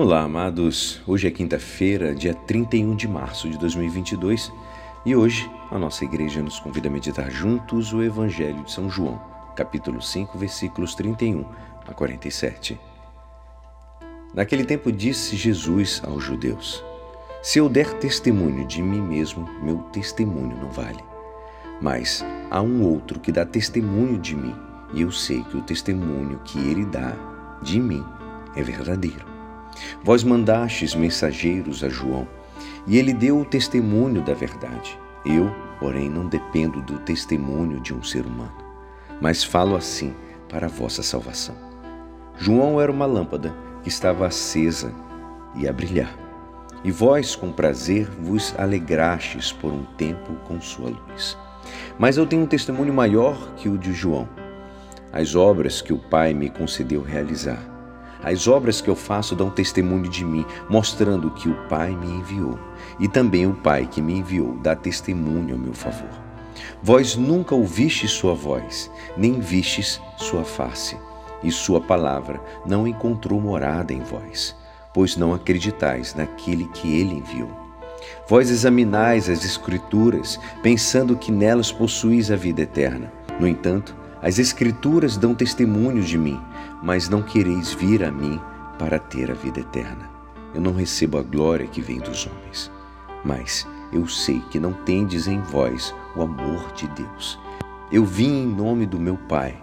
Olá, amados. Hoje é quinta-feira, dia 31 de março de 2022, e hoje a nossa igreja nos convida a meditar juntos o Evangelho de São João, capítulo 5, versículos 31 a 47. Naquele tempo disse Jesus aos judeus: Se eu der testemunho de mim mesmo, meu testemunho não vale. Mas há um outro que dá testemunho de mim, e eu sei que o testemunho que ele dá de mim é verdadeiro. Vós mandastes mensageiros a João, e ele deu o testemunho da verdade. Eu, porém, não dependo do testemunho de um ser humano, mas falo assim para a vossa salvação. João era uma lâmpada que estava acesa e a brilhar. E vós, com prazer, vos alegrastes por um tempo com sua luz. Mas eu tenho um testemunho maior que o de João. As obras que o Pai me concedeu realizar as obras que eu faço dão testemunho de mim, mostrando que o Pai me enviou. E também o Pai que me enviou dá testemunho ao meu favor. Vós nunca ouvistes sua voz, nem vistes sua face, e sua palavra não encontrou morada em vós, pois não acreditais naquele que ele enviou. Vós examinais as Escrituras, pensando que nelas possuís a vida eterna. No entanto, as Escrituras dão testemunho de mim, mas não quereis vir a mim para ter a vida eterna. Eu não recebo a glória que vem dos homens, mas eu sei que não tendes em vós o amor de Deus. Eu vim em nome do meu Pai,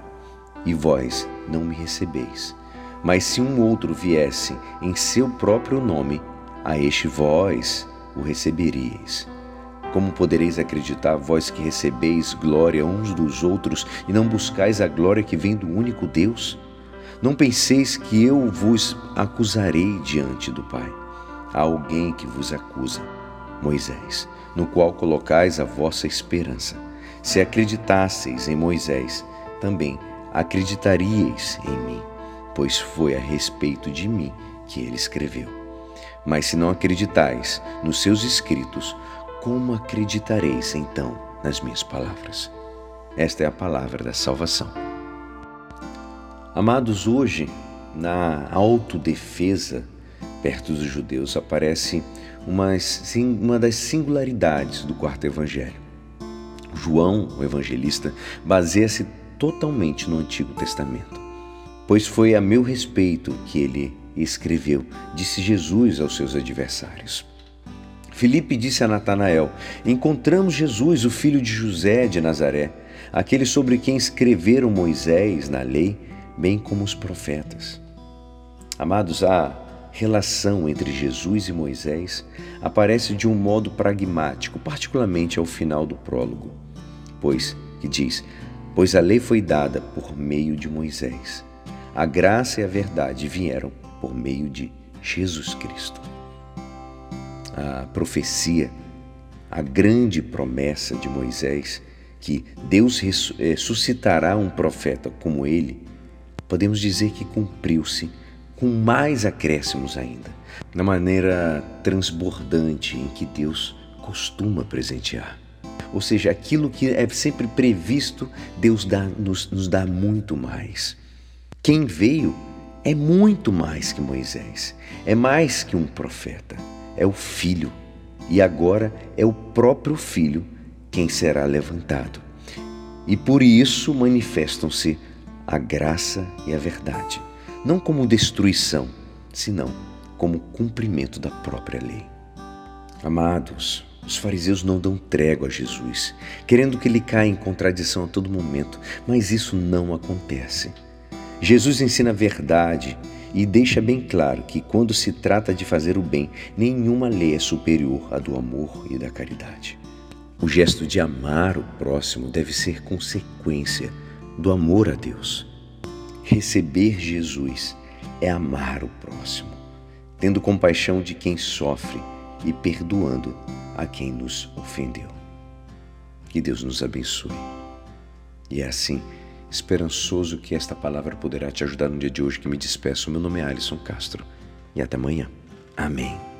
e vós não me recebeis. Mas se um outro viesse em seu próprio nome, a este vós o receberíeis. Como podereis acreditar, vós que recebeis glória uns dos outros e não buscais a glória que vem do único Deus? Não penseis que eu vos acusarei diante do Pai. Há alguém que vos acusa, Moisés, no qual colocais a vossa esperança. Se acreditasseis em Moisés, também acreditaríeis em mim, pois foi a respeito de mim que ele escreveu. Mas se não acreditais nos seus escritos, como acreditareis então nas minhas palavras? Esta é a palavra da salvação. Amados, hoje, na autodefesa perto dos judeus, aparece uma, uma das singularidades do quarto evangelho. João, o evangelista, baseia-se totalmente no Antigo Testamento, pois foi a meu respeito que ele escreveu, disse Jesus aos seus adversários. Filipe disse a Natanael: Encontramos Jesus, o filho de José de Nazaré, aquele sobre quem escreveram Moisés na lei bem como os profetas. Amados, a relação entre Jesus e Moisés aparece de um modo pragmático, particularmente ao final do prólogo, pois que diz: "Pois a lei foi dada por meio de Moisés. A graça e a verdade vieram por meio de Jesus Cristo." A profecia, a grande promessa de Moisés que Deus ressuscitará um profeta como ele, podemos dizer que cumpriu-se com mais acréscimos ainda, na maneira transbordante em que Deus costuma presentear. Ou seja, aquilo que é sempre previsto, Deus dá, nos, nos dá muito mais. Quem veio é muito mais que Moisés, é mais que um profeta, é o Filho. E agora é o próprio Filho quem será levantado. E por isso manifestam-se a graça e a verdade, não como destruição, senão como cumprimento da própria lei. Amados, os fariseus não dão trégua a Jesus, querendo que ele caia em contradição a todo momento, mas isso não acontece. Jesus ensina a verdade e deixa bem claro que, quando se trata de fazer o bem, nenhuma lei é superior à do amor e da caridade. O gesto de amar o próximo deve ser consequência do amor a Deus. Receber Jesus é amar o próximo, tendo compaixão de quem sofre e perdoando a quem nos ofendeu. Que Deus nos abençoe. E é assim, esperançoso que esta palavra poderá te ajudar no dia de hoje que me despeço. Meu nome é Alisson Castro e até amanhã. Amém.